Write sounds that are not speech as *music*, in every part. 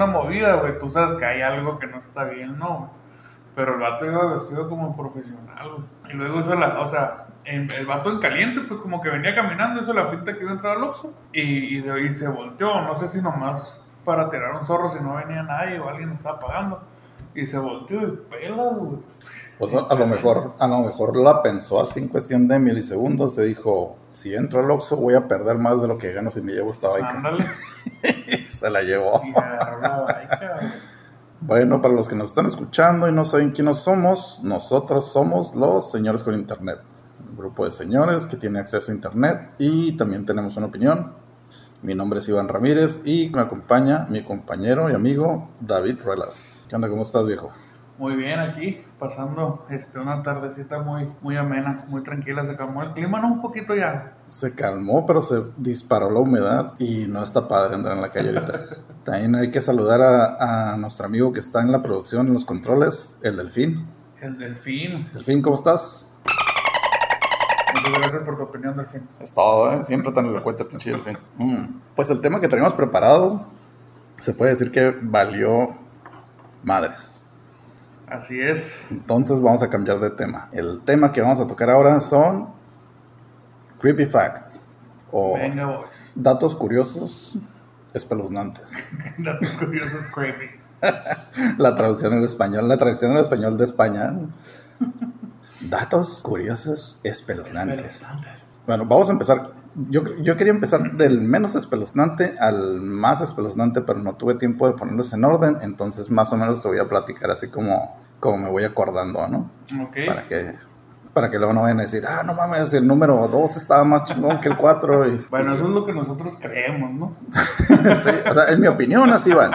una movida, güey, tú sabes que hay algo que no está bien, ¿no? Pero el vato iba vestido como profesional, güey. Y luego hizo la, o sea, el vato en caliente, pues como que venía caminando, hizo la finta que iba a entrar al Oxxo. Y, y, se volteó, no sé si nomás para tirar un zorro si no venía nadie o alguien estaba pagando. Y se volteó y pela, güey. Pues a, lo mejor, a lo mejor la pensó así en cuestión de milisegundos, se dijo, si entro al Oxxo voy a perder más de lo que gano si me llevo esta baica. *laughs* se la llevó. bueno, para los que nos están escuchando y no saben quiénes somos, nosotros somos los señores con internet. Un grupo de señores que tiene acceso a internet y también tenemos una opinión. Mi nombre es Iván Ramírez y me acompaña mi compañero y amigo David Ruelas. ¿Qué onda? ¿Cómo estás, viejo? Muy bien aquí, pasando este, una tardecita muy, muy amena, muy tranquila. Se calmó el clima, ¿no? Un poquito ya. Se calmó, pero se disparó la humedad y no está padre andar en la calle ahorita. *laughs* También hay que saludar a, nuestro amigo que está en la producción, en los controles, el Delfín. El Delfín. Delfín, ¿cómo estás? Muchas gracias por tu opinión, Delfín. Es todo, ¿eh? Siempre tan elocuente, pinche Delfín. Mm. Pues el tema que teníamos preparado, se puede decir que valió madres. Así es. Entonces vamos a cambiar de tema. El tema que vamos a tocar ahora son creepy facts o datos curiosos espeluznantes. *laughs* datos curiosos creepy. *laughs* la traducción en español, la traducción en español de España. *laughs* datos curiosos espeluznantes. Bueno, vamos a empezar. Yo, yo, quería empezar del menos espeluznante al más espeluznante, pero no tuve tiempo de ponerlos en orden, entonces más o menos te voy a platicar así como como me voy acordando, ¿no? Ok. Para que, para que luego no vayan a decir, ah, no mames, el número 2 estaba más chingón que el 4. Y, *laughs* bueno, eso es lo que nosotros creemos, ¿no? *laughs* sí, o sea, en mi opinión así van.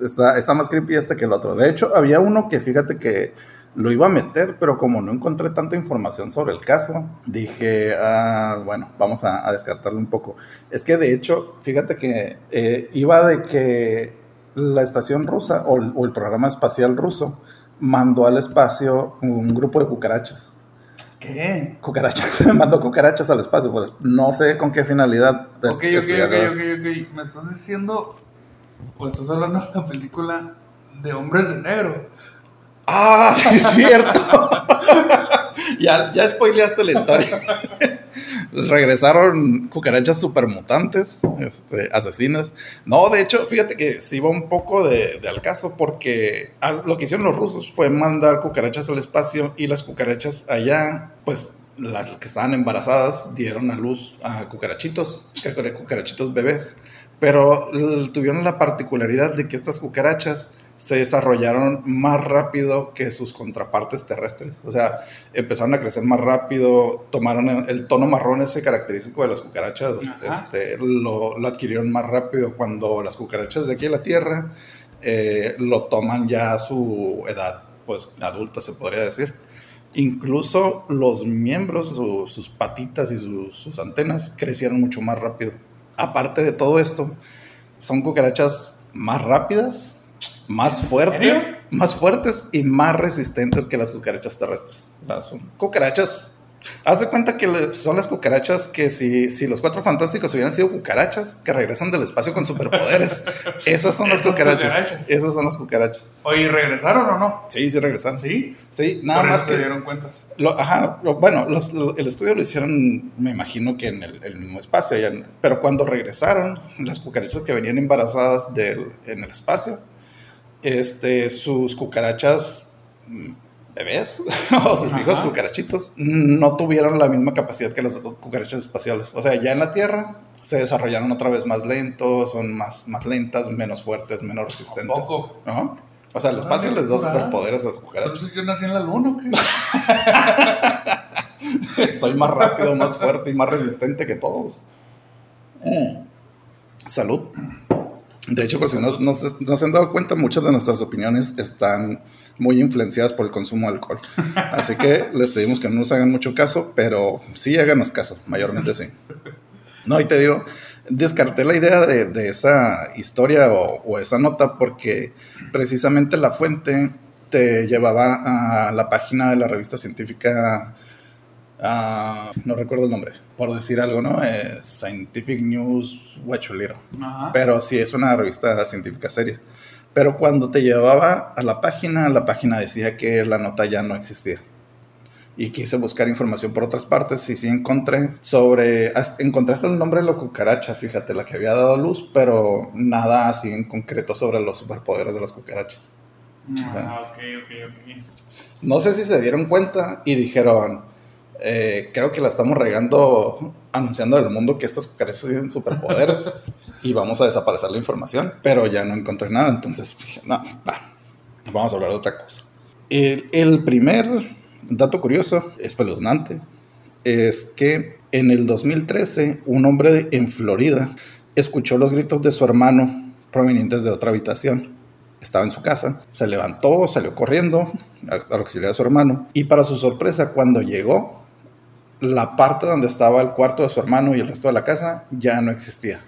Está, está más creepy este que el otro. De hecho, había uno que fíjate que lo iba a meter, pero como no encontré tanta información sobre el caso, dije, ah, bueno, vamos a, descartarlo un poco. Es que de hecho, fíjate que eh, iba de que la estación rusa o, el programa espacial ruso mandó al espacio un grupo de cucarachas. ¿Qué? Cucarachas. *laughs* mandó cucarachas al espacio. Pues no sé con qué finalidad. ok, ok, ok, ok, Me estás diciendo, o estás hablando de la película de Hombres de Negro. Ah, *laughs* es cierto. *laughs* ya, ya spoileaste la historia. *laughs* regresaron cucarachas supermutantes, este, asesinas. No, de hecho, fíjate que sí va un poco de, al caso porque lo que hicieron los rusos fue mandar cucarachas al espacio y las cucarachas allá, pues las que estaban embarazadas dieron a luz a cucarachitos, cucarachitos bebés, pero tuvieron la particularidad de que estas cucarachas se desarrollaron más rápido que sus contrapartes terrestres. O sea, empezaron a crecer más rápido, tomaron el, tono marrón ese característico de las cucarachas, este, lo, adquirieron más rápido cuando las cucarachas de aquí a la Tierra eh, lo toman ya a su edad, pues adulta se podría decir. Incluso los miembros, sus patitas y sus antenas crecieron mucho más rápido. Aparte de todo esto, son cucarachas más rápidas, más fuertes, más fuertes y más resistentes que las cucarachas terrestres. O sea, son cucarachas. Haz de cuenta que son las cucarachas que si, si los cuatro fantásticos hubieran sido cucarachas, que regresan del espacio con superpoderes. *laughs* Esas son las cucarachas. Esas son las cucarachas. Oye, ¿regresaron o no? Sí, sí regresaron. ¿Sí? Sí, nada más que... se dieron cuenta. ajá, bueno, el estudio lo hicieron, me imagino que en el, mismo espacio, pero cuando regresaron, las cucarachas que venían embarazadas del, en el espacio, este, sus cucarachas mm, bebés *laughs* o sus hijos cucarachitos no tuvieron la misma capacidad que las cucarachas espaciales. O sea, ya en la Tierra se desarrollaron otra vez más lentos, son más, más lentas, menos fuertes, menos resistentes. Poco. O sea, el espacio les da superpoderes a las cucarachas. Entonces yo nací en la luna, *laughs* Soy más rápido, más fuerte y más resistente que todos. Mm. Salud. De hecho, pues si no, se han dado cuenta, muchas de nuestras opiniones están muy influenciadas por el consumo de alcohol. *laughs* Así que les pedimos que no nos hagan mucho caso, pero sí háganos caso, mayormente sí. No, y te digo, descarté la idea de, esa historia o, esa nota porque precisamente la fuente te llevaba a la página de la revista científica Ah, no recuerdo el nombre, por decir algo, ¿no? Eh, Scientific News. Ajá. Pero sí, es una revista científica seria. Pero cuando te llevaba a la página, la página decía que la nota ya no existía. Y quise buscar información por otras partes y sí encontré sobre... Encontré hasta el nombre de la cucaracha, fíjate, la que había dado luz, pero nada así en concreto sobre los superpoderes de las cucarachas. Ah, ok, ok, ok. No sé si se dieron cuenta y dijeron, eh, creo que la estamos regando anunciando al mundo que estas cucarachas tienen superpoderes *laughs* y vamos a desaparecer la información, pero ya no encontré nada, entonces dije, no, va, vamos a hablar de otra cosa. El, el primer dato curioso, espeluznante, es que en el 2013 un hombre en Florida escuchó los gritos de su hermano provenientes de otra habitación estaba en su casa, se levantó, salió corriendo a- al auxiliar de su hermano y para su sorpresa cuando llegó, la parte donde estaba el cuarto de su hermano y el resto de la casa ya no existía.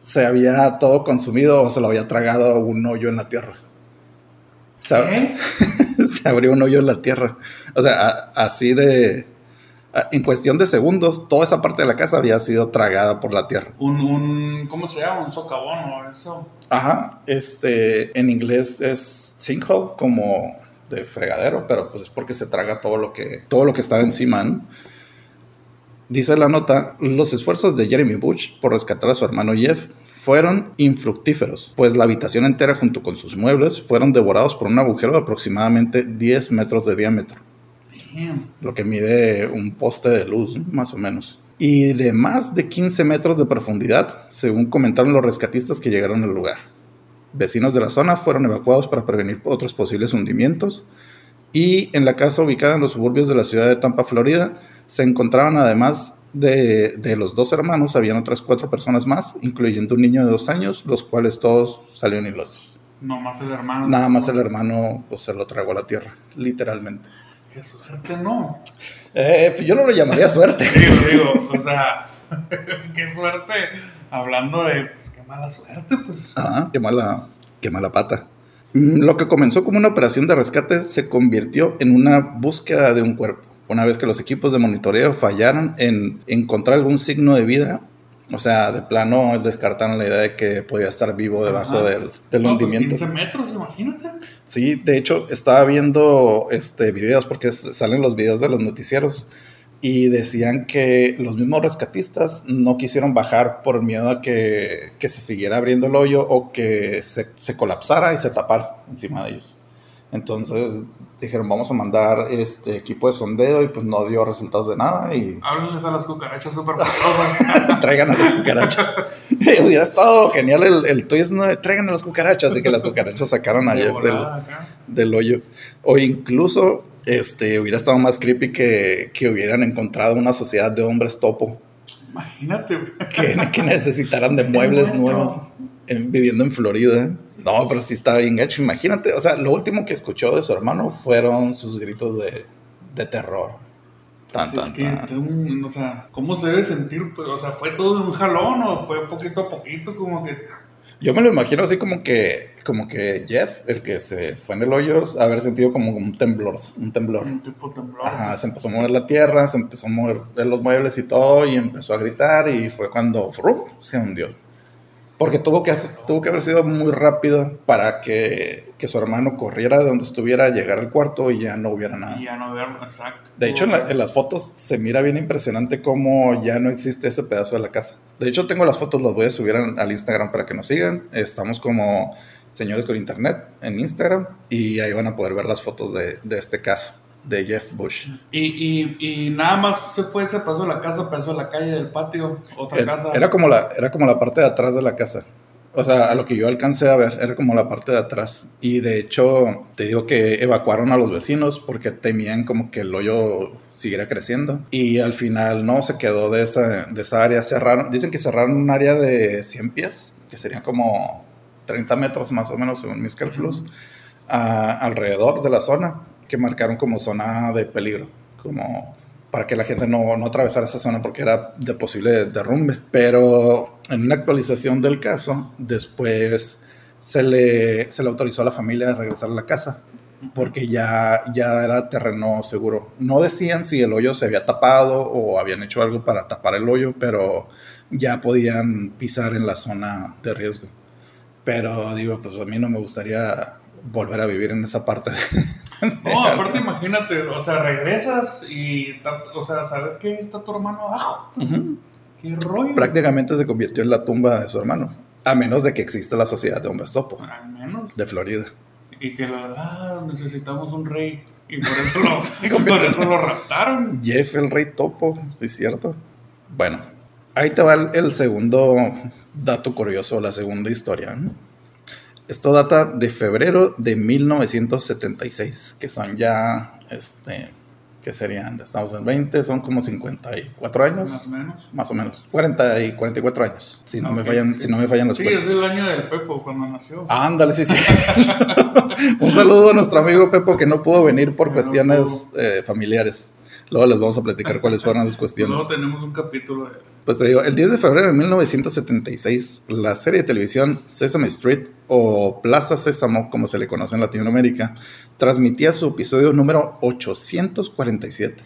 Se había todo consumido o se lo había tragado un hoyo en la tierra. Se, ¿Qué? *laughs* se abrió un hoyo en la tierra. O sea, a- así de... a- En cuestión de segundos, toda esa parte de la casa había sido tragada por la tierra. Un, un, ¿cómo se llama? Un socavón o eso. Ajá, este, en inglés es sinkhole, como de fregadero, pero pues es porque se traga todo lo que, todo lo que estaba encima, ¿no? Dice la nota, los esfuerzos de Jeremy Bush por rescatar a su hermano Jeff fueron infructíferos, pues la habitación entera junto con sus muebles fueron devorados por un agujero de aproximadamente 10 metros de diámetro Damn. lo que mide un poste de luz, ¿no? más o menos. Y de más de 15 metros de profundidad, según comentaron los rescatistas que llegaron al lugar. Vecinos de la zona fueron evacuados para prevenir otros posibles hundimientos. Y en la casa ubicada en los suburbios de la ciudad de Tampa, Florida, se encontraban además de, de los dos hermanos, habían otras cuatro personas más, incluyendo un niño de dos años, los cuales todos salieron ilosos. No más el hermano. Nada más el hermano pues, se lo tragó a la tierra, literalmente. Qué suerte, no. Eh, pues yo no lo llamaría suerte. Digo, digo, o sea, *laughs* qué suerte. Hablando de, pues mala suerte, pues. Ajá, qué mala, qué mala pata. Mm, Lo que comenzó como una operación de rescate se convirtió en una búsqueda de un cuerpo. Una vez que los equipos de monitoreo fallaron en encontrar algún signo de vida, o sea, de plano descartaron la idea de que podía estar vivo debajo Ajá. del, del No, pues, hundimiento. 15 metros, imagínate. Sí, de hecho, estaba viendo este videos porque salen los videos de los noticieros y decían que los mismos rescatistas no quisieron bajar por miedo a que, que se siguiera abriendo el hoyo o que se, se colapsara y se tapara encima de ellos. Entonces dijeron, vamos a mandar este equipo de sondeo y pues no dio resultados de nada y Háblenles a las cucarachas súper *laughs* traigan a las cucarachas. *laughs* Hubiera estado genial el, el twist, ¿no? Traigan a las cucarachas y que las cucarachas sacaron a De Jeff del, del hoyo. O incluso este, hubiera estado más creepy que, que hubieran encontrado una sociedad de hombres topo Imagínate, que, que necesitaran de *laughs* muebles nuevos en- viviendo en Florida. No, pero sí estaba bien hecho. Imagínate, o sea, lo último que escuchó de su hermano fueron sus gritos de, de terror. Tan, Pues tan, es que, tan. tengo un- o sea, ¿cómo se debe sentir? Pues, o sea, ¿fue todo de un jalón o fue poquito a poquito? Como que. Yo me lo imagino así como que, como que Jeff, el que se fue en el hoyo, haber sentido como un temblor, un temblor. Un tipo temblor. Ajá, se empezó a mover la tierra, se empezó a mover los muebles y todo, y empezó a gritar, y fue cuando ¡frum! se hundió. Porque tuvo que, hacer- tuvo que haber sido muy rápido para que, que su hermano corriera de donde estuviera, llegara al cuarto y ya no hubiera nada. Y ya no verlo, exacto. De hecho, en, la- en las fotos se mira bien impresionante cómo ya no existe ese pedazo de la casa. De hecho, tengo las fotos, las voy a subir al, al Instagram para que nos sigan. Estamos como Señores con Internet en Instagram y ahí van a poder ver las fotos de, de este caso, de Jeff Bush. Y, y, y nada más se fue, se pasó la casa, pasó la calle del patio, otra Era, casa. era como la, era como la parte de atrás de la casa. O sea, a lo que yo alcancé a ver, era como la parte de atrás. Y de hecho, te digo que evacuaron a los vecinos porque temían como que el hoyo siguiera creciendo. Y al final no, se quedó de esa, de esa área. Cerraron, dicen que cerraron un área de 100 pies, que serían como 30 metros más o menos, según mis cálculos, a- alrededor de la zona, que marcaron como zona de peligro. Como para que la gente no, no atravesara esa zona porque era de posible derrumbe. Pero en una actualización del caso, después se le, se le autorizó a la familia a regresar a la casa porque ya, ya era terreno seguro. No decían si el hoyo se había tapado o habían hecho algo para tapar el hoyo, pero ya podían pisar en la zona de riesgo. Pero digo, pues a mí no me gustaría volver a vivir en esa parte. *laughs* *laughs* No, aparte imagínate, o sea, regresas y, o sea, saber que está tu hermano abajo. Qué rollo. Prácticamente se convirtió en la tumba de su hermano. A menos de que exista la sociedad de hombres topo. Al menos. De Florida. Y que la ah, necesitamos un rey. Y por eso lo, *laughs* por eso lo raptaron. Jeff, el rey topo, sí es cierto. Bueno, ahí te va el, segundo dato curioso, la segunda historia. Esto data de febrero de 1976, que son ya este, que serían, estamos en 20, son como 54 años. Más o menos. Más o menos. 40 y 44 años, si no, me, fallan, si no me fallan las Sí, es el año del Pepo cuando nació. Ándale, sí, sí. *laughs* Un saludo a nuestro amigo Pepo que no pudo venir por cuestiones eh, familiares. Luego les vamos a platicar cuáles fueron esas cuestiones. Luego tenemos un capítulo de... Pues te digo, el 10 de febrero de 1976, la serie de televisión Sesame Street, o Plaza Sésamo, como se le conoce en Latinoamérica, transmitía su episodio número 847.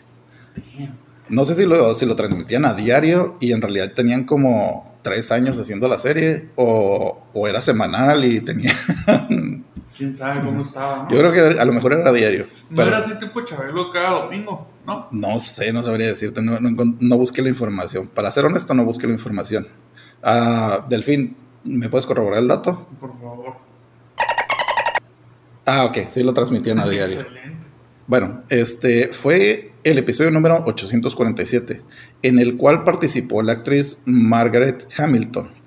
No sé si lo, si lo transmitían a diario y en realidad tenían como tres años haciendo la serie, o, o era semanal y tenían quién sabe cómo estaba, ¿no? Yo creo que a lo mejor era diario. No era así tipo Chabelo cada domingo, ¿no? No sé, no sabría decirte, no, no, busqué la información. Para ser honesto, no busqué la información. Ah, Delfín, ¿me puedes corroborar el dato? Por favor. Ah, ok, sí lo transmitían a diario. Excelente. Bueno, este fue el episodio número 847, en el cual participó la actriz Margaret Hamilton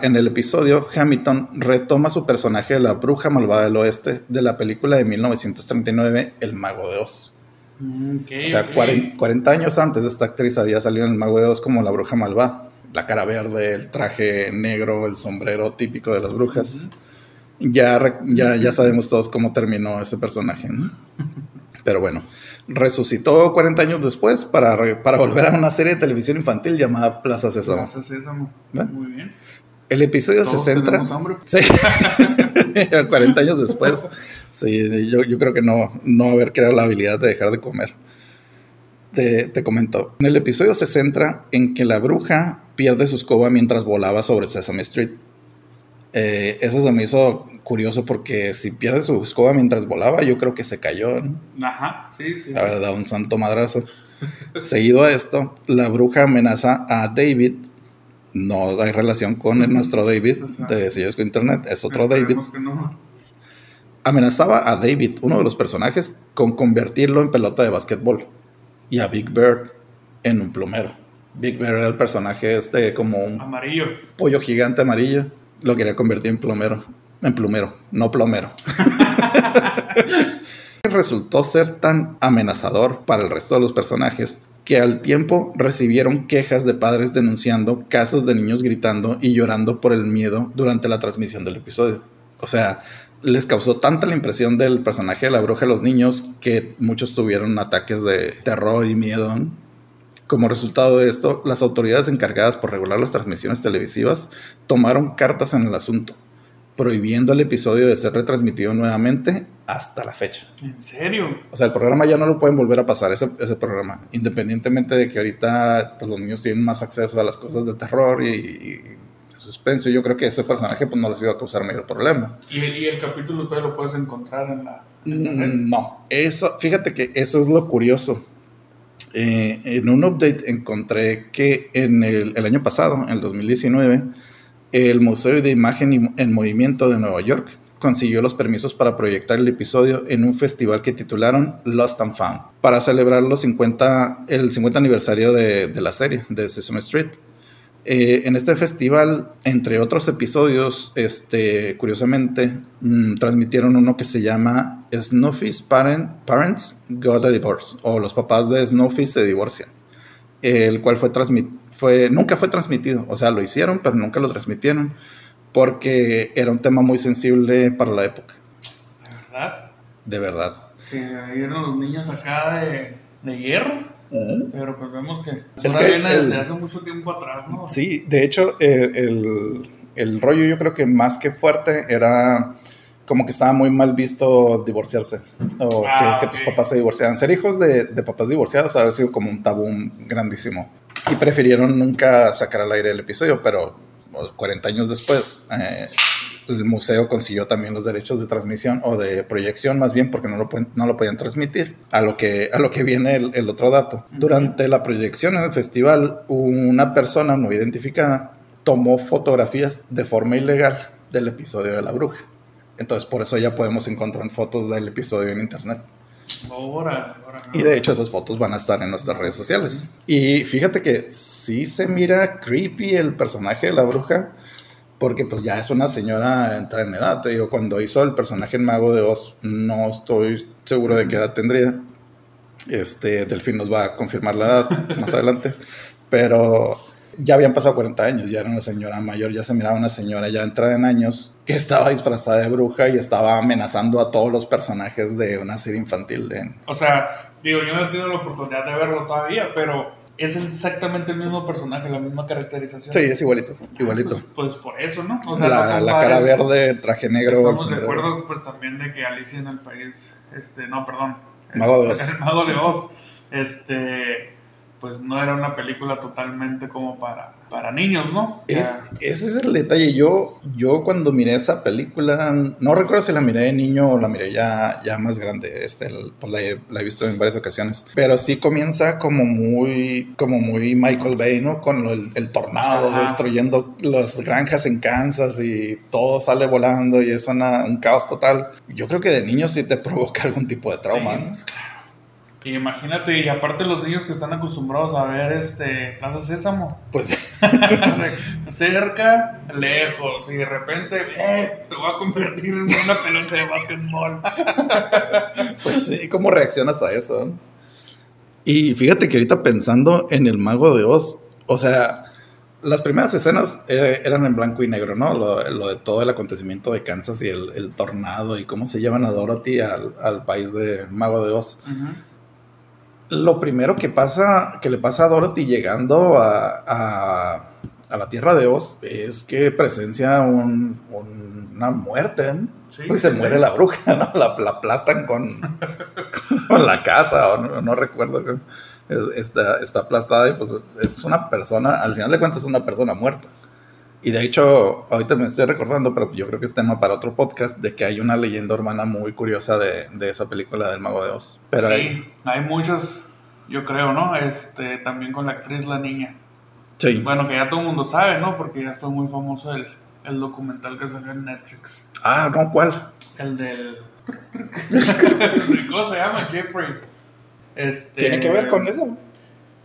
en el episodio, Hamilton retoma su personaje de la bruja malvada del oeste de la película de 1939, El Mago de Oz. Mm, o sea, 40, años antes esta actriz había salido en El Mago de Oz como la bruja malvada. La cara verde, el traje negro, el sombrero típico de las brujas. ya, ya, ya sabemos todos cómo terminó ese personaje. *laughs* Pero bueno, resucitó 40 años después para, para volver a una serie de televisión infantil llamada Plaza Sésamo. Plaza Sésamo. Muy bien. El episodio se centra. *laughs* Sí. *laughs* 40 años después. Sí, yo, yo, creo que no, no haber creado la habilidad de dejar de comer. Te, te comento. En el episodio se centra en que la bruja pierde su escoba mientras volaba sobre Sesame Street. Eh, eso se me hizo curioso porque si pierde su escoba mientras volaba, yo creo que se cayó. Ajá, sí, sí. Se dado un santo madrazo. Seguido a esto, la bruja amenaza a David no hay relación con nuestro David de con Internet, es otro David. Amenazaba a David, uno de los personajes, con convertirlo en pelota de básquetbol y a Big Bird en un plumero. Big Bird era el personaje este como un amarillo. pollo gigante amarillo, lo quería convertir en plumero, en plumero, no plomero. *laughs* *laughs* Resultó ser tan amenazador para el resto de los personajes que al tiempo recibieron quejas de padres denunciando casos de niños gritando y llorando por el miedo durante la transmisión del episodio. O sea, les causó tanta la impresión del personaje de la bruja a los niños que muchos tuvieron ataques de terror y miedo. Como resultado de esto, las autoridades encargadas por regular las transmisiones televisivas tomaron cartas en el asunto prohibiendo el episodio de ser retransmitido nuevamente hasta la fecha. ¿En serio? O sea, el programa ya no lo pueden volver a pasar, ese, ese programa, independientemente de que ahorita pues, los niños tienen más acceso a las cosas de terror y, y suspenso. Yo creo que ese personaje pues, no les iba a causar mayor problema. ¿Y el, y el capítulo todavía lo puedes encontrar en la... Mm, no, eso, fíjate que eso es lo curioso. Eh, en un update encontré que en el, el año pasado, en el 2019, el Museo de Imagen en Movimiento de Nueva York consiguió los permisos para proyectar el episodio en un festival que titularon Lost and Found, para celebrar los 50, el 50 aniversario de, la serie, de Sesame Street. Eh, en este festival, entre otros episodios, este, curiosamente, mm, transmitieron uno que se llama Snuffy's Parents Got a Divorce, o Los papás de Snuffy se divorcian, el cual fue transmitido fue, nunca fue transmitido. O sea, lo hicieron, pero nunca lo transmitieron. Porque era un tema muy sensible para la época. ¿De verdad? De verdad. Que eran los niños acá de, de hierro. Pero pues vemos que es que viene desde hace mucho tiempo atrás, ¿no? Sí, de hecho, eh, el, el, rollo yo creo que más que fuerte era como que estaba muy mal visto divorciarse o Ah, que, que tus papás se divorciaran. Ser hijos de, de papás divorciados haber sido como un tabú grandísimo. Y prefirieron nunca sacar al aire el episodio, pero pues, 40 años después, eh, el museo consiguió también los derechos de transmisión o de proyección, más bien porque no lo, pueden- no lo podían transmitir. A lo que, a lo que viene el, el otro dato. Durante la proyección en el festival, una persona no identificada tomó fotografías de forma ilegal del episodio de la bruja. Entonces, por eso ya podemos encontrar fotos del episodio en internet. Ahora, ahora. Y de hecho, esas fotos van a estar en nuestras redes sociales. Y fíjate que sí se mira creepy el personaje de la bruja, porque pues ya es una señora entrada en edad. Te digo, cuando hizo el personaje en Mago de Oz, no estoy seguro de qué edad tendría. Este, Delfín nos va a confirmar la edad más adelante. Pero ya habían pasado 40 años, ya era una señora mayor, ya se miraba una señora ya entrada en años que estaba disfrazada de bruja y estaba amenazando a todos los personajes de una serie infantil de, O sea, digo, yo no he tenido la oportunidad de verlo todavía, pero es exactamente el mismo personaje, la misma caracterización. Sí, es igualito, igualito. Pues, pues por eso, ¿no? O sea, la, no la cara verde, traje negro. Estamos de acuerdo, pues también de que Alicia en el país, este, no, perdón. Mago de Oz. *laughs* El Mago de Oz, este, pues no era una película totalmente como para, para niños, ¿no? Es- ese es el detalle. Yo, yo cuando miré esa película, no recuerdo si la miré de niño o la miré ya, ya más grande. Este, el- pues la, he, la he visto en varias ocasiones. Pero sí comienza como muy, como muy Michael Bay, ¿no? Con lo- el, el tornado Ajá. destruyendo las granjas en Kansas y todo sale volando y es una- un caos total. Yo creo que de niño sí te *laughs* provoca algún tipo de trauma, Sí, ¿no? pues, claro. Y imagínate, y aparte los niños que están acostumbrados a ver este Plaza Sésamo, Pues *laughs* cerca, lejos, y de repente, eh, te voy a convertir en una pelota de básquetbol. *laughs* Pues sí, ¿cómo reaccionas a eso? Y fíjate que ahorita pensando en el mago de Oz, o sea, las primeras escenas eh, eran en blanco y negro, ¿no? Lo, lo de todo el acontecimiento de Kansas y el, el tornado y cómo se llevan a Dorothy al, al país de Mago de Oz. Lo primero que pasa, que le pasa a Dorothy llegando a, a- a la tierra de Oz es que presencia un- un- una muerte. Sí, Uy, se sí, muere la bruja, ¿no? La, la aplastan con, *laughs* con la casa, o no, no recuerdo. Es- está, está aplastada y pues es una persona, al final de cuentas es una persona muerta. Y de hecho, ahorita me estoy recordando, pero yo creo que es tema para otro podcast, de que hay una leyenda urbana muy curiosa de, de esa película del Mago de Oz. Pero sí, hay- hay muchos, yo creo, ¿no? Este, también con la actriz La Niña. sí. Bueno, que ya todo el mundo sabe, ¿no? Porque ya fue muy famoso el, el documental que salió en Netflix. Ah, no, ¿cuál? El del... *laughs* ¿Cómo se llama? Jeffrey. Este, ¿Tiene que ver con eso?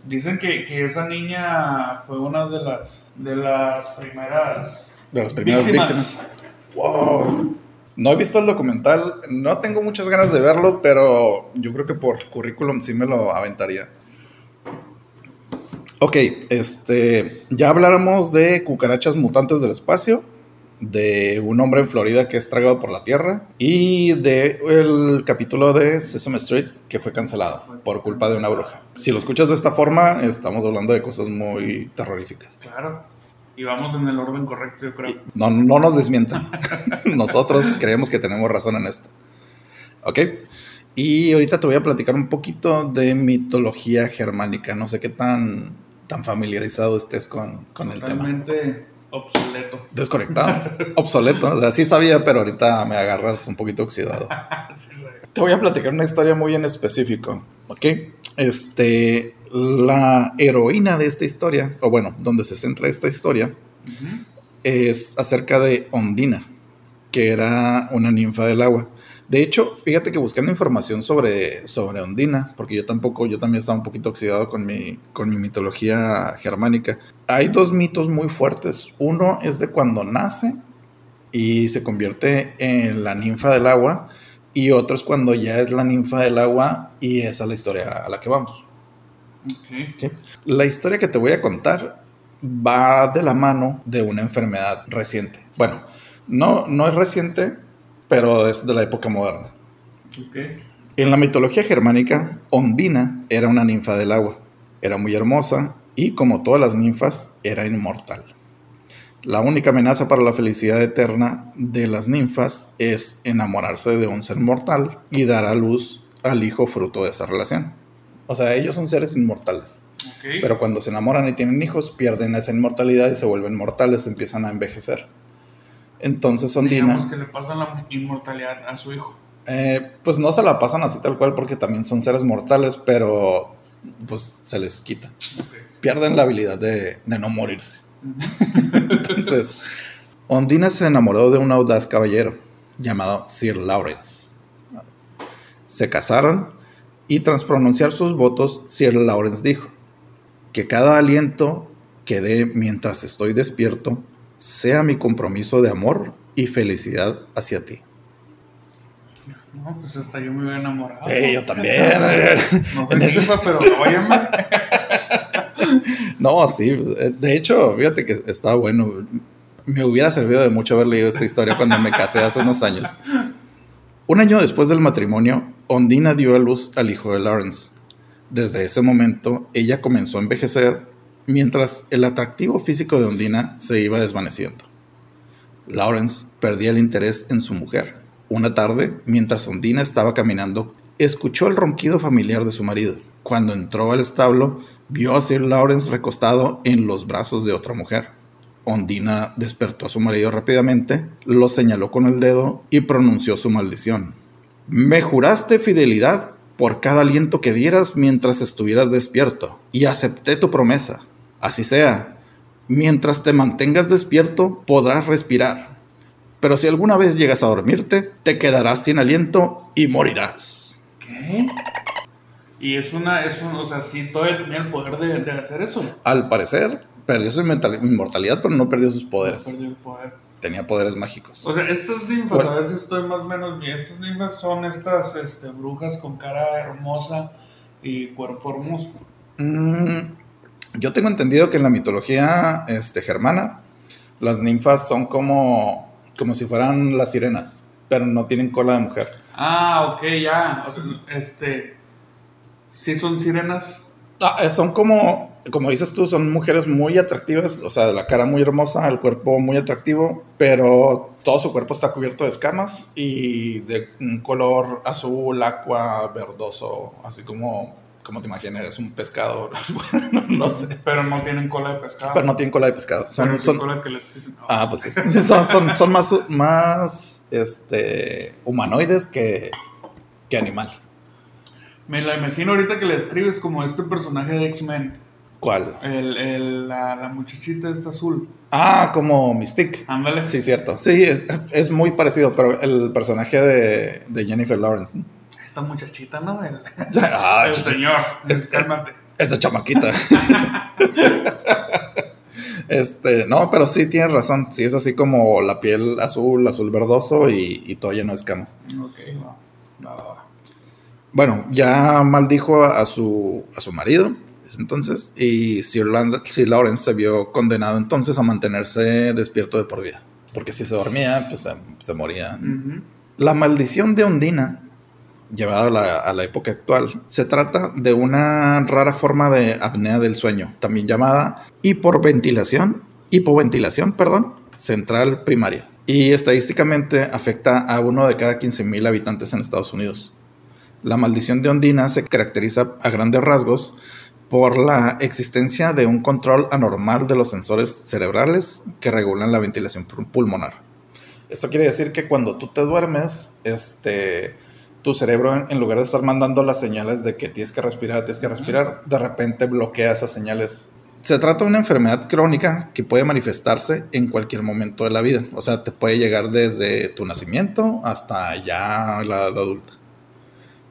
Dicen que, que esa niña fue una de las, de las primeras De las primeras víctimas. víctimas. Wow. No he visto el documental, no tengo muchas ganas de verlo, pero yo creo que por currículum sí me lo aventaría. Ok, este, ya habláramos de cucarachas mutantes del espacio, de un hombre en Florida que es tragado por la Tierra y de el capítulo de Sesame Street que fue cancelado por culpa de una bruja. Si lo escuchas de esta forma, estamos hablando de cosas muy terroríficas. Claro. Y vamos en el orden correcto, yo creo. No, no nos desmientan. *laughs* Nosotros creemos que tenemos razón en esto. ¿Ok? Y ahorita te voy a platicar un poquito de mitología germánica. No sé qué tan, tan familiarizado estés con, con el tema. Totalmente obsoleto. Desconectado, *laughs* obsoleto. O sea, sí sabía, pero ahorita me agarras un poquito oxidado. *laughs* Sí, sí. Te voy a platicar una historia muy en específico, ¿ok? Este, la heroína de esta historia, o bueno, donde se centra esta historia, es acerca de Ondina, que era una ninfa del agua. De hecho, fíjate que buscando información sobre, sobre Ondina, porque yo tampoco, yo también estaba un poquito oxidado con mi, con mi mitología germánica. Hay dos mitos muy fuertes. Uno es de cuando nace y se convierte en la ninfa del agua, y otro es cuando ya es la ninfa del agua y esa es la historia a la que vamos. La historia que te voy a contar va de la mano de una enfermedad reciente. Bueno, no, no es reciente, pero es de la época moderna. En la mitología germánica, Ondina era una ninfa del agua. Era muy hermosa y, como todas las ninfas, era inmortal. La única amenaza para la felicidad eterna de las ninfas es enamorarse de un ser mortal y dar a luz al hijo fruto de esa relación. O sea, ellos son seres inmortales. Ok. Pero cuando se enamoran y tienen hijos, pierden esa inmortalidad y se vuelven mortales, empiezan a envejecer. Entonces Ondina, Digamos que le pasan la inmortalidad a su hijo. eh, pues no se la pasan así tal cual porque también son seres mortales, pero pues se les quita. Pierden la habilidad de, de no morirse. *laughs* *laughs* Entonces, Ondina se enamoró de un audaz caballero llamado Sir Lawrence. Se casaron y tras pronunciar sus votos, Sir Lawrence dijo que cada aliento que dé mientras estoy despierto sea mi compromiso de amor y felicidad hacia ti. No, pues hasta yo me hubiera enamorado. Sí, yo también. *laughs* No soy *laughs* En ese- pero óyeme. *laughs* No, sí, pues, eh, de hecho, fíjate que está bueno. Me hubiera servido de mucho haber leído esta historia cuando me casé hace unos años. Un año después del matrimonio, Ondina dio a luz al hijo de Lawrence. Desde ese momento, ella comenzó a envejecer, mientras el atractivo físico de Ondina se iba desvaneciendo. Lawrence perdía el interés en su mujer. Una tarde, mientras Ondina estaba caminando, escuchó el ronquido familiar de su marido. Cuando entró al establo, vio a Sir Lawrence recostado en los brazos de otra mujer. Ondina despertó a su marido rápidamente, lo señaló con el dedo y pronunció su maldición. Me juraste fidelidad por cada aliento que dieras mientras estuvieras despierto, y acepté tu promesa. Así sea, mientras te mantengas despierto podrás respirar, pero si alguna vez llegas a dormirte, te quedarás sin aliento y morirás. ¿Qué? Y es una, es un, o sea, sí, todavía tenía el poder de, de hacer eso. Al parecer, perdió su inmortalidad, pero no perdió sus poderes. Perdió el poder. Tenía poderes mágicos. O sea, estas ninfas, Bueno. a ver si estoy más o menos bien. Estas ninfas son estas este, brujas con cara hermosa y cuerpo hermoso. Mm, yo tengo entendido que en la mitología este, germana, las ninfas son como, como si fueran las sirenas, pero no tienen cola de mujer. Ah, ok, ya. O sea, este. Sí, son sirenas. Ah, eh, son como, como dices tú, son mujeres muy atractivas, o sea, de la cara muy hermosa, el cuerpo muy atractivo, pero todo su cuerpo está cubierto de escamas y de un color azul, aqua, verdoso, así como, como te imaginas, es un pescado, *laughs* no sé, Pero no tienen cola de pescado. pero no tienen cola de pescado. Son, tienen son, cola que les pisen. ah, pues sí, *laughs* son, son, son más, más este, humanoides que, que animal. Me la imagino ahorita que le escribes como este personaje de X-Men. ¿Cuál? El, el- la, la muchachita esta azul. Ah, como Mystique. Ándale. Sí, cierto. Sí, es, es muy parecido, pero el personaje de, de Jennifer Lawrence. ¿no? Esta muchachita, ¿no? El, *laughs* Ah, el señor. es- cálmate. esa chamaquita. *laughs* este, no, pero sí tienes razón. Sí, es así como la piel azul, azul verdoso y, y todo lleno de escamas. Ok, va, va. Bueno, ya maldijo a su, a su marido entonces y Sir, Land- Sir Lawrence se vio condenado entonces a mantenerse despierto de por vida. Porque si se dormía, pues se, se moría. La maldición de Ondina, llevada a la, época actual, se trata de una rara forma de apnea del sueño, también llamada hiperventilación, hipoventilación, perdón, central primaria. Y estadísticamente afecta a uno de cada 15.000 habitantes en Estados Unidos. La maldición de Ondina se caracteriza a grandes rasgos por la existencia de un control anormal de los sensores cerebrales que regulan la ventilación pul- pulmonar. Esto quiere decir que cuando tú te duermes, este, tu cerebro, en- lugar de estar mandando las señales de que tienes que respirar, tienes que respirar, de repente bloquea esas señales. Se trata de una enfermedad crónica que puede manifestarse en cualquier momento de la vida. O sea, te puede llegar desde tu nacimiento hasta ya la edad adulta.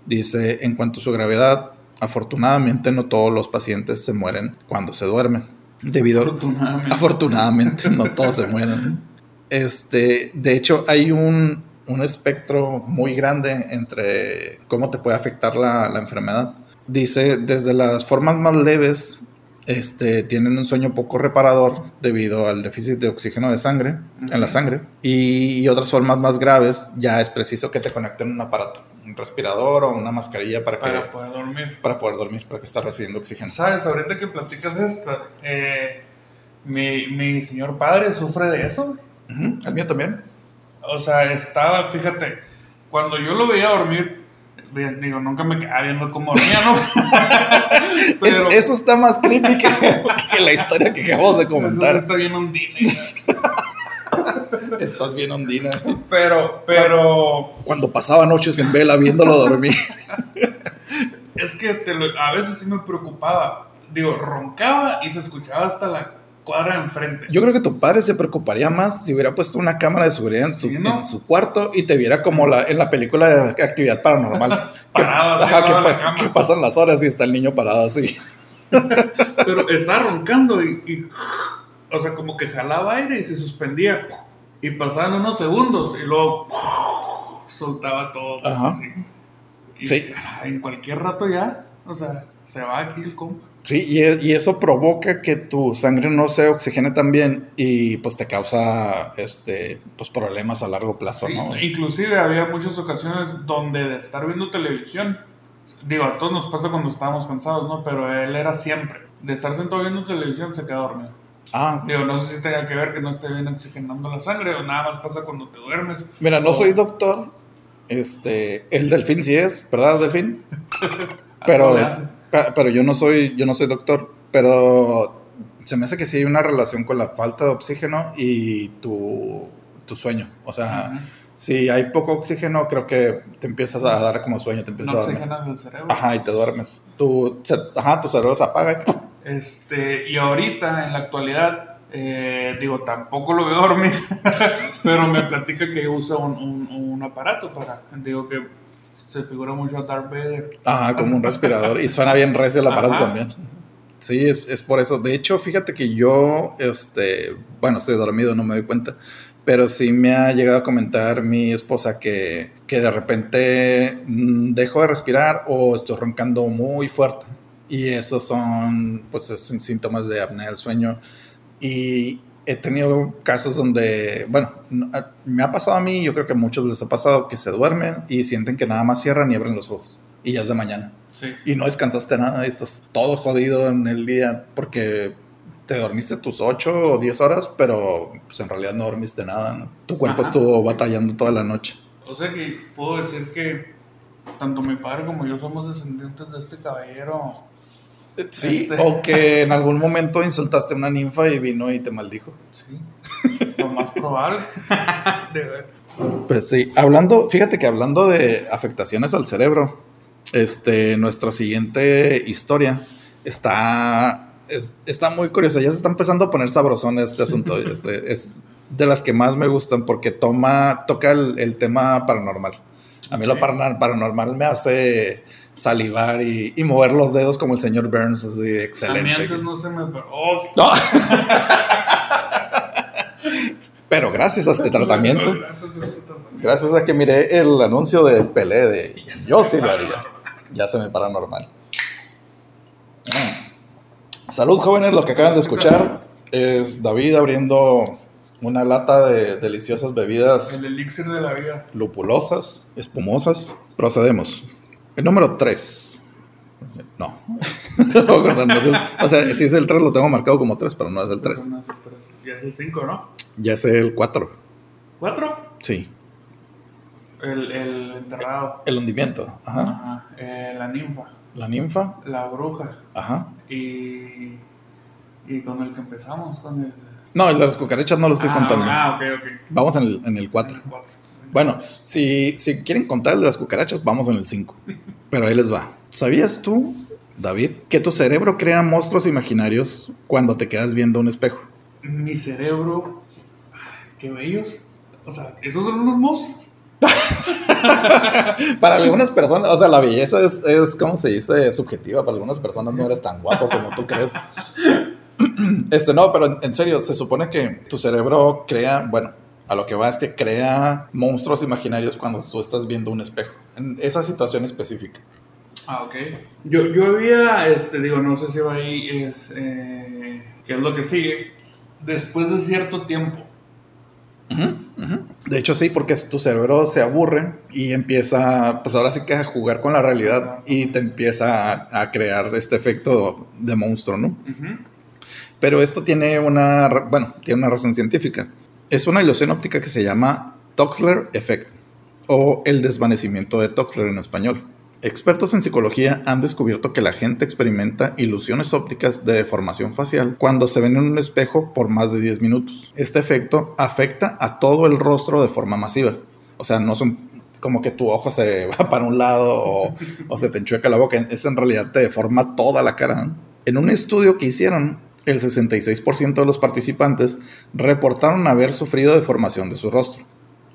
Dice, en cuanto a su gravedad, afortunadamente no todos los pacientes se mueren cuando se duermen. Debido, Afortunadamente. Afortunadamente, no todos se mueren. *laughs* Este, de hecho, hay un, un espectro muy grande entre cómo te puede afectar la, la enfermedad. Dice, desde las formas más leves, este, tienen un sueño poco reparador debido al déficit de oxígeno de sangre, en la sangre. Y, y otras formas más graves, ya es preciso que te conecten un aparato, un respirador o una mascarilla para, que, Para poder dormir. para poder dormir, para que estés recibiendo oxígeno. Sabes, ahorita que platicas esto, eh, Mi, mi señor padre sufre de eso. Ujú, El mío también. O sea, estaba, fíjate, cuando yo lo veía dormir, digo, nunca me quedaba viendo cómo dormía, ¿no? *laughs* Pero Es- eso está más creepy que, que la historia que acabamos de eso comentar. está bien. *laughs* Estás bien ondina. Pero, pero, Cuando pasaba noches en vela viéndolo dormir. *laughs* es que te lo- a veces sí me preocupaba. Digo, roncaba y se escuchaba hasta la cuadra de enfrente. Yo creo que tu padre se preocuparía más si hubiera puesto una cámara de seguridad en, tu- Sí, ¿no? en su cuarto y te viera como la, en la película de actividad paranormal. *laughs* que, Parado ajá, que la que pasan las horas y está el niño parado así. *laughs* Pero *laughs* estaba roncando y, y, o sea, como que jalaba aire y se suspendía. Y pasaban unos segundos y luego soltaba todo. pues, así. Y Sí. en cualquier rato ya, o sea, se va aquí el compa. Sí, y, e- y eso provoca que tu sangre no se oxigene tan bien y pues te causa este pues problemas a largo plazo, Sí, ¿no? Inclusive había muchas ocasiones donde de estar viendo televisión, digo, a todos nos pasa cuando estábamos cansados, ¿no? Pero él era siempre. De estar sentado viendo televisión se queda dormido. Ah, Digo, no sé si tenga que ver que no esté bien oxigenando la sangre o nada más pasa cuando te duermes. mira, no O- soy doctor. Este, el delfín sí es, ¿verdad, delfín? *laughs* Pero, pero yo no soy, yo no soy doctor. Pero se me hace que sí hay una relación con la falta de oxígeno y tu, tu sueño. O sea, Ujú. si hay poco oxígeno, creo que te empiezas a dar como sueño, te empiezas No a oxigenas el cerebro. Ajá, y te duermes. Tu, se- ajá, tu cerebro se apaga. y- Este, y ahorita, en la actualidad, eh, digo, tampoco lo veo dormir, *laughs* pero me platica que usa un, un- un aparato para, digo que se figura mucho a Darth Vader. Ajá, como un respirador. Y suena bien recio el aparato Ajá. también. Sí, es, es por eso. De hecho, fíjate que yo, este, bueno, estoy dormido, no me doy cuenta. Pero sí me ha llegado a comentar mi esposa que, que de repente mm, dejo de respirar o estoy roncando muy fuerte. Y esos son, pues, es- síntomas de apnea del sueño. Y he tenido casos donde, bueno, no- a- me ha pasado a mí, yo creo que a muchos les ha pasado que se duermen y sienten que nada más cierran y abren los ojos. Y ya es de mañana. Sí. Y no descansaste nada, y estás todo jodido en el día porque te dormiste tus 8 o 10 horas, pero pues en realidad no dormiste nada. ¿no? Tu cuerpo Ajá. estuvo batallando toda la noche. O sea que puedo decir que tanto mi padre como yo somos descendientes de este caballero. Sí, Este. o que en algún momento insultaste a una ninfa y vino y te maldijo. Sí, lo más probable. *laughs* de ver. Pues sí, hablando, fíjate que hablando de afectaciones al cerebro, este, nuestra siguiente historia está, es- está muy curiosa. Ya se está empezando a poner sabrosón este asunto. *laughs* Este, es de las que más me gustan porque toma, toca el, el tema paranormal. A mí lo paranormal me hace salivar y, y mover los dedos como el señor Burns, así A mí excelente. antes no se me... Oh, No. *laughs* Pero gracias a este tratamiento. Gracias a este tratamiento. Gracias a que miré el anuncio de Pelé de yo sí lo haría. Ya se me para normal. Mm. Salud jóvenes, lo que acaban de escuchar es David abriendo una lata de deliciosas bebidas El elixir de la vida. lupulosas, espumosas. Procedemos. El número 3. No. *laughs* No es el- o sea, si es el 3 lo tengo marcado como 3, pero no es el 3. No, es el tres. Ya es el 5, ¿no? Ya es el 4. ¿Cuatro? Sí. El, el enterrado. El hundimiento. Ajá. Ajá. Eh, la ninfa. La ninfa. La bruja. Ajá. Y. Y con el que empezamos, con el. No, el de las cucarachas no lo estoy ah, contando. Ah, ok, ok. Vamos en el, en el 4. Bueno, si, si quieren contar el de las cucarachas, vamos en el 5. Pero ahí les va. ¿Sabías tú, David, que tu cerebro crea monstruos imaginarios cuando te quedas viendo un espejo? Mi cerebro. Qué bellos. O sea, esos son unos monstruos. *laughs* Para algunas personas, o sea, la belleza es, es ¿cómo se dice? Subjetiva. Para algunas personas no eres tan guapo como tú crees. *clears throat* Este, no, pero en serio, se supone que tu cerebro crea, bueno, a lo que va es que crea monstruos imaginarios cuando tú estás viendo un espejo. En esa situación específica. Ah, ok. Yo, yo había, este, digo, no sé si va ahí, es, eh, qué es lo que sigue. Después de cierto tiempo. De hecho, sí, porque tu cerebro se aburre y empieza, pues ahora sí que a jugar con la realidad y te empieza a, a crear este efecto de monstruo, ¿no? Pero esto tiene una, bueno, tiene una razón científica. Es una ilusión óptica que se llama Toxler Effect o el desvanecimiento de Toxler en español. Expertos en psicología han descubierto que la gente experimenta ilusiones ópticas de deformación facial cuando se ven en un espejo por más de 10 minutos. Este efecto afecta a todo el rostro de forma masiva. O sea, no son como que tu ojo se *laughs* va para un lado o, se te enchueca la boca. Es en realidad te deforma toda la cara. En un estudio que hicieron, el 66% de los participantes reportaron haber sufrido deformación de su rostro.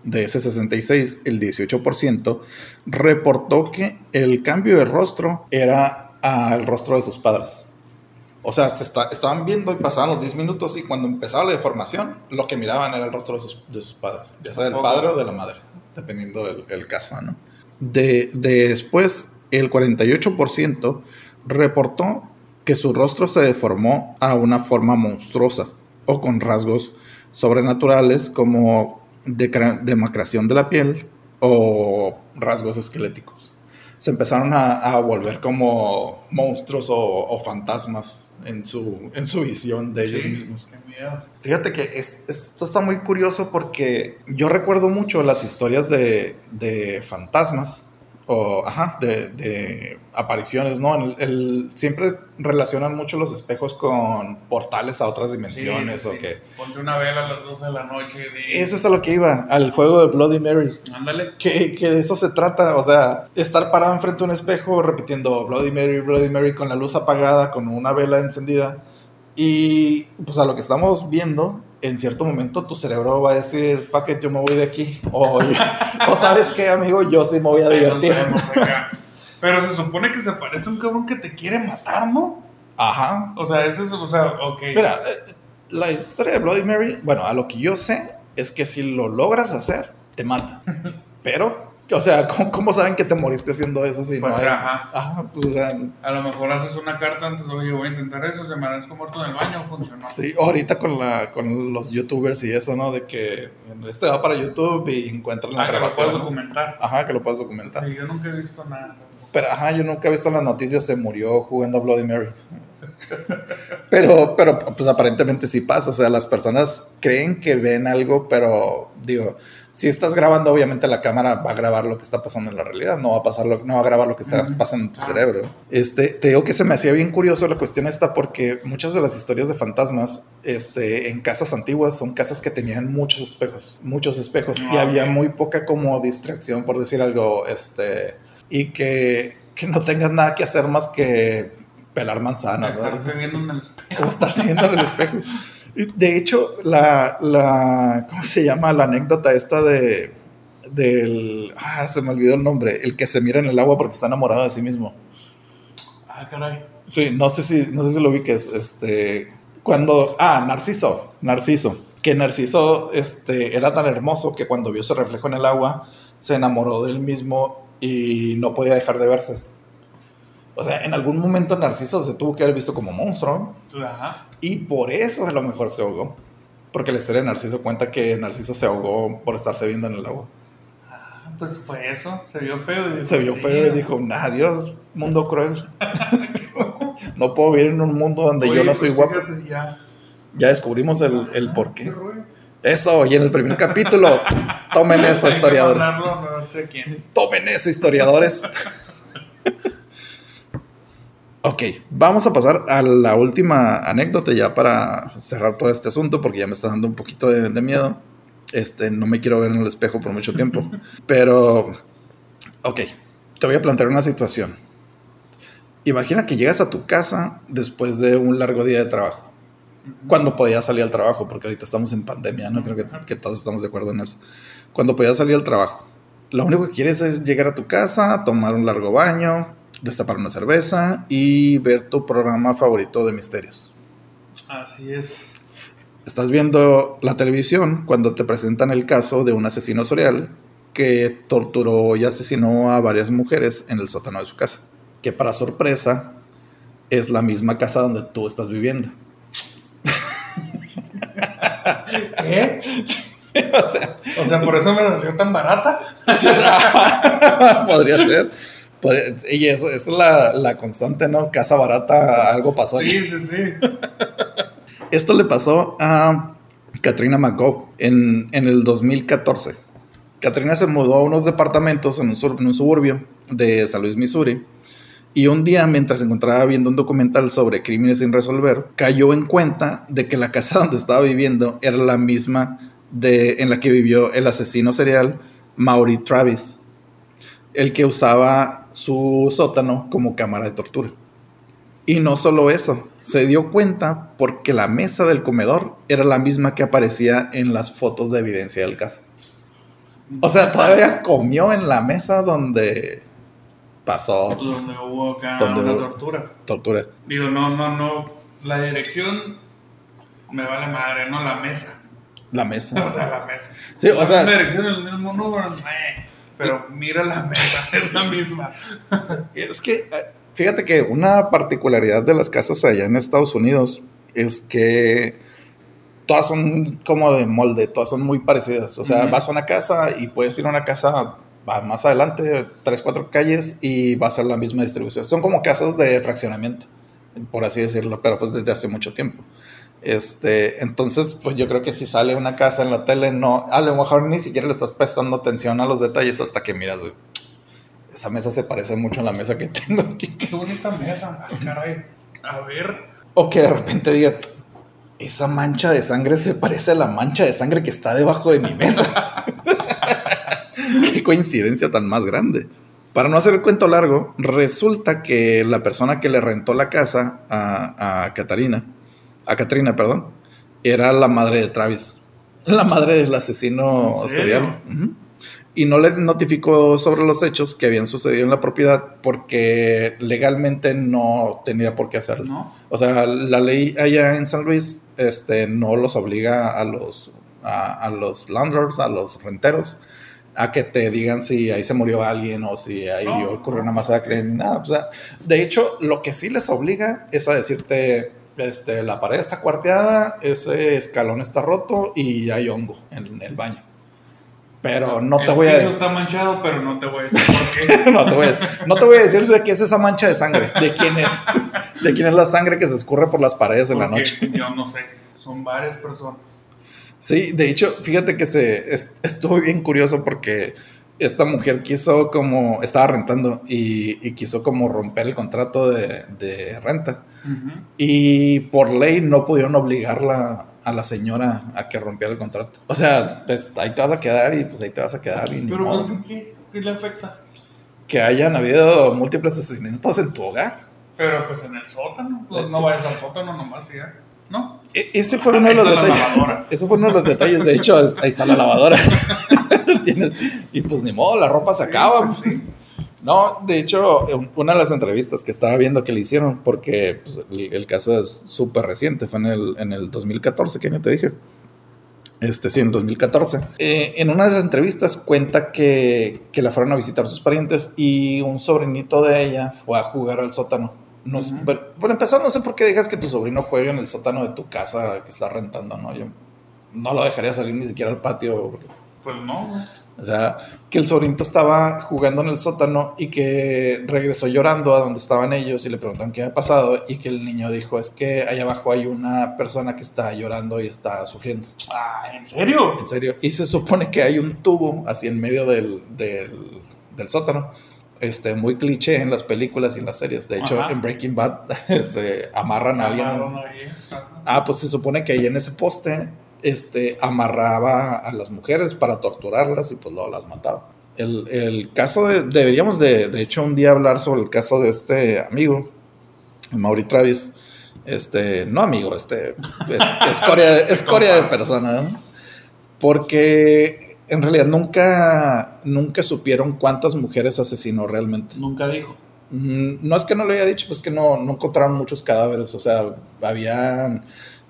De ese 66, el 18% reportó que el cambio de rostro era al rostro de sus padres. O sea, se estaban viendo y pasaban los 10 minutos y cuando empezaba la deformación, lo que miraban era el rostro de sus, padres, ya sea del padre o de la madre, dependiendo del, caso, ¿no? De, después, el 48% reportó que su rostro se deformó a una forma monstruosa o con rasgos sobrenaturales como demacración de la piel o rasgos esqueléticos. Se empezaron a, volver como monstruos o, fantasmas en su, en su visión de ellos mismos. Fíjate que esto está muy curioso porque yo recuerdo mucho las historias de, de fantasmas o ajá, de, apariciones, ¿no? El, siempre relacionan mucho los espejos con portales a otras dimensiones o que... Ponte una vela a las 12 de la noche. Eso es a lo que iba, al juego de Bloody Mary. Ándale. Que, que de eso se trata, o sea, estar parado enfrente de un espejo repitiendo Bloody Mary, Bloody Mary con la luz apagada, con una vela encendida. Y pues a lo que estamos viendo en cierto momento tu cerebro va a decir, fuck it, yo me voy de aquí. O, *laughs* o sabes qué, amigo, yo sí me voy a divertir. *laughs* Pero se supone que se parece a un cabrón que te quiere matar, ¿no? Ajá. O sea, eso es, o sea, ok. Mira, eh, la historia de Bloody Mary, bueno, a lo que yo sé es que si lo logras hacer, te mata. *laughs* Pero o sea, ¿cómo, saben que te moriste haciendo eso? Si pues, no ajá. Ajá, pues, o sea. A lo mejor haces una carta antes, oye, voy a intentar eso, se me amanezco muerto en el baño, funcionó. Sí, ahorita con, la, con los youtubers y eso, ¿no? De que este va para YouTube y encuentran la ah, grabación. que lo puedes documentar. Ajá, que lo puedes documentar. Sí, yo nunca he visto nada. Pero, ajá, yo nunca he visto las noticias, se murió jugando a Bloody Mary. *laughs* pero, pero, pues aparentemente sí pasa. O sea, las personas creen que ven algo, pero, digo si estás grabando, obviamente la cámara va a grabar lo que está pasando en la realidad, no va a pasar lo, no va a grabar lo que está pasando en tu cerebro. Este, te digo que se me hacía bien curioso la cuestión esta porque muchas de las historias de fantasmas, este, en casas antiguas son casas que tenían muchos espejos, muchos espejos y ah, había muy poca como distracción por decir algo, este, y que, que no tengas nada que hacer más que pelar manzanas. Estar viendo en el espejo. O estar viendo en el espejo. *laughs* De hecho, la, la, ¿cómo se llama? La anécdota esta de, del, ah, se me olvidó el nombre, el que se mira en el agua porque está enamorado de sí mismo. Ah, caray. Sí, no sé si, no sé si lo ubiques, este, cuando, ah, Narciso, Narciso, que Narciso, este, era tan hermoso que cuando vio su reflejo en el agua, se enamoró de él mismo y no podía dejar de verse. O sea, en algún momento Narciso se tuvo que haber visto como monstruo. Ajá. Y por eso a lo mejor se ahogó. Porque la historia de Narciso cuenta que Narciso se ahogó por estarse viendo en el agua. Ah, pues fue eso. Se vio feo. Y se vio feo y dijo, adiós, mundo cruel. *laughs* no puedo vivir en un mundo donde yo no soy pues guapo. ya. ya. descubrimos el, el por qué. Eso, y en el primer capítulo, tomen eso, historiadores. No sé quién. Tomen eso, historiadores. *laughs* Ok, vamos a pasar a la última anécdota ya para cerrar todo este asunto porque ya me está dando un poquito de, miedo. Este, no me quiero ver en el espejo por mucho tiempo. *laughs* Pero, ok, te voy a plantear una situación. Imagina que llegas a tu casa después de un largo día de trabajo. Cuando podías salir al trabajo, porque ahorita estamos en pandemia, ¿no? Creo que, que todos estamos de acuerdo en eso. Cuando podías salir al trabajo. Lo único que quieres es llegar a tu casa, tomar un largo baño, destapar una cerveza y ver tu programa favorito de misterios. Así es. Estás viendo la televisión cuando te presentan el caso de un asesino serial que torturó y asesinó a varias mujeres en el sótano de su casa. Que para sorpresa es la misma casa donde tú estás viviendo. ¿Qué? *laughs* o, sea, o sea, por eso me salió tan barata. *laughs* Podría ser. Y eso, es la, constante, ¿no? Casa barata, algo pasó aquí. Sí, sí, sí. *laughs* Esto le pasó a Katrina McGough en, en el 2014. Katrina se mudó a unos departamentos en un, sur- en un suburbio de San Luis, Missouri. Y un día, mientras se encontraba viendo un documental sobre crímenes sin resolver, cayó en cuenta de que la casa *laughs* donde estaba viviendo era la misma de, en la que vivió el asesino serial Maury Travis, el que usaba su sótano como cámara de tortura. Y no solo eso, se dio cuenta porque la mesa del comedor era la misma que aparecía en las fotos de evidencia del caso. O sea, todavía comió en la mesa donde pasó Donde hubo acá Donde una hubo- tortura. tortura. Digo, no, no, no. La dirección me vale madre, no la mesa. La *laughs* O mesa. sea, la mesa. Sí, o sea- La dirección es el mismo número, eh, pero mira la mesa, *laughs* es la misma. Es que, eh, fíjate que una particularidad de las casas allá en Estados Unidos es que todas son como de molde, todas son muy parecidas. O sea, vas a una casa y puedes ir a una casa más adelante, tres, cuatro calles, y va a ser la misma distribución. Son como casas de fraccionamiento, por así decirlo, pero pues desde hace mucho tiempo. Este, entonces, pues yo creo que si sale una casa en la tele, no, a lo mejor ni siquiera le estás prestando atención a los detalles hasta que miras, güey, esa mesa se parece mucho a la mesa que *laughs* tengo aquí. Qué bonita mesa, ah, caray. A ver, O que de repente digas, esa mancha de sangre se parece a la mancha de sangre que está debajo de mi mesa. *laughs* Qué coincidencia tan más grande. Para no hacer el cuento largo, resulta que la persona que le rentó la casa a, a Catarina, a Katrina, perdón, era la madre de Travis. *laughs* La madre del asesino serial. Y no le notificó sobre los hechos que habían sucedido en la propiedad porque legalmente no tenía por qué hacerlo. ¿no? O sea, la ley allá en San Luis este, no los obliga a los, a, a los landlords, a los renteros, a que te digan si ahí se murió alguien o si ahí No. ocurrió una masacre ni nada. O sea, de hecho, lo que sí les obliga es a decirte, este, la pared está cuarteada, ese escalón está roto y hay hongo en el baño. Pero no te El voy a decir... está manchado, pero no te voy a decir por qué. *laughs* no, te voy a, no te voy a decir de qué es esa mancha de sangre, de quién es, *laughs* de quién es la sangre que se escurre por las paredes en la noche. Yo no sé, son varias personas. Sí, de hecho, fíjate que se es- estuvo bien curioso porque esta mujer quiso como, estaba rentando y, y quiso como romper el contrato de, de renta. Y por ley no pudieron obligarla a la señora a que rompiera el contrato. O sea, pues ahí te vas a quedar y pues ahí te vas a quedar y Pero pues, ¿qué, ¿qué le afecta? Que hayan habido múltiples asesinatos en tu hogar. Pero pues en el sótano, pues, no vayas al sótano nomás y ya. ¿No? E- Ese fue uno de los detalles. *laughs* Eso fue uno de los detalles. De hecho, ahí está la lavadora. *laughs* Tienes- y pues ni modo, la ropa se acaba. Sí, sí. No, de hecho, una de las entrevistas que estaba viendo que le hicieron, porque pues, el, el caso es súper reciente, fue en el, en el 2014, que año te dije. Este, sí, en 2014. Eh, en una de esas entrevistas cuenta que, que la fueron a visitar sus parientes y un sobrinito de ella fue a jugar al sótano. No sé, Ujú. pero, por empezar, no sé por qué dejas que tu sobrino juegue en el sótano de tu casa que está rentando, ¿no? Yo no lo dejaría salir ni siquiera al patio. porque Pues no, o sea, que el sobrinito estaba jugando en el sótano y que regresó llorando a donde estaban ellos y le preguntaron qué había pasado y que el niño dijo, es que ahí abajo hay una persona que está llorando y está sufriendo. Ah, ¿en serio? En serio. Y se supone que hay un tubo así en medio del, del, del sótano. Este, muy cliché en las películas y en las series. De hecho, Ajá. en Breaking Bad se *laughs* amarran a alguien. Ah, pues se supone que ahí en ese poste este, amarraba a las mujeres para torturarlas y pues luego las mataba. El, el caso de, deberíamos de, de hecho un día hablar sobre el caso de este amigo, Mauri Travis, este, no amigo, este, es- escoria, escoria *laughs* de persona, ¿no? porque en realidad nunca, nunca supieron cuántas mujeres asesinó realmente. Nunca dijo. Mm, No es que no lo haya dicho, pues que no, no encontraron muchos cadáveres. O sea, habían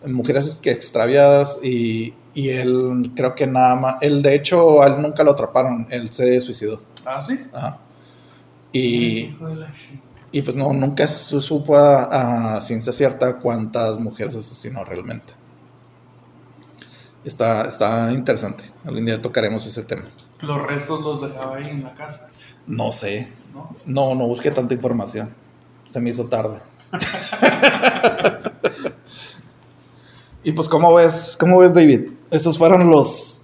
mujeres que extraviadas y, y él creo que nada más. Él, de hecho, a él nunca lo atraparon. Él se suicidó. ¿Ah, sí? Ajá. Y, y pues no, nunca se supo a, a ciencia cierta cuántas mujeres asesinó realmente. Está, está interesante. Algún día tocaremos ese tema. Los restos los dejaba ahí en la casa, No sé. ¿no? No, no busqué tanta información. Se me hizo tarde. *laughs* Y pues, ¿cómo ves, cómo ves, David? Estos fueron los,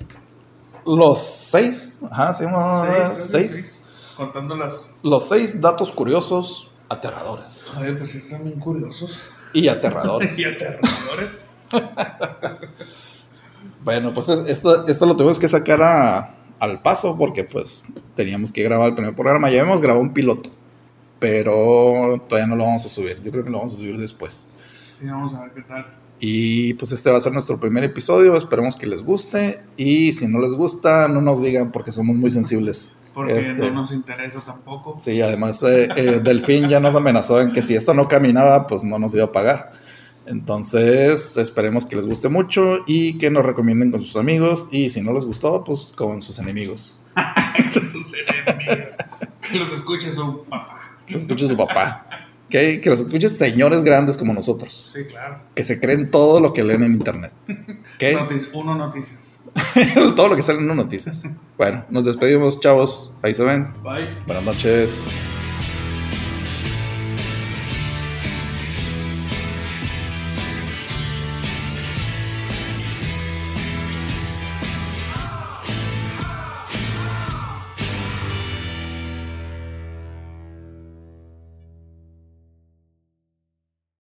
los seis, ajá, sí, Seis, seis, seis. Contando las. los seis datos curiosos aterradores. Oye, pues sí están bien curiosos. Y aterradores. *laughs* y aterradores. *laughs* Bueno, pues es- esto, esto lo tuvimos que sacar a- al paso porque pues teníamos que grabar el primer programa. Ya hemos grabado un piloto, pero todavía no lo vamos a subir. Yo creo que lo vamos a subir después. Sí, vamos a ver qué tal. Y pues este va a ser nuestro primer episodio. Esperemos que les guste. Y si no les gusta, no nos digan porque somos muy sensibles. Porque Este. no nos interesa tampoco. Sí, además eh, eh, Delfín ya nos amenazó en que si esto no caminaba, pues no nos iba a pagar. Entonces, esperemos que les guste mucho y que nos recomienden con sus amigos. Y si no les gustó, pues con sus enemigos. *laughs* que sus enemigos. Que los escuche su papá. Que los escuche su papá. Que los escuche señores grandes como nosotros. Sí, claro. Que se creen todo lo que leen en internet. *laughs* uno noticias. *laughs* todo lo que sale en las noticias. Bueno, nos despedimos, chavos. Ahí se ven. Bye. Buenas noches.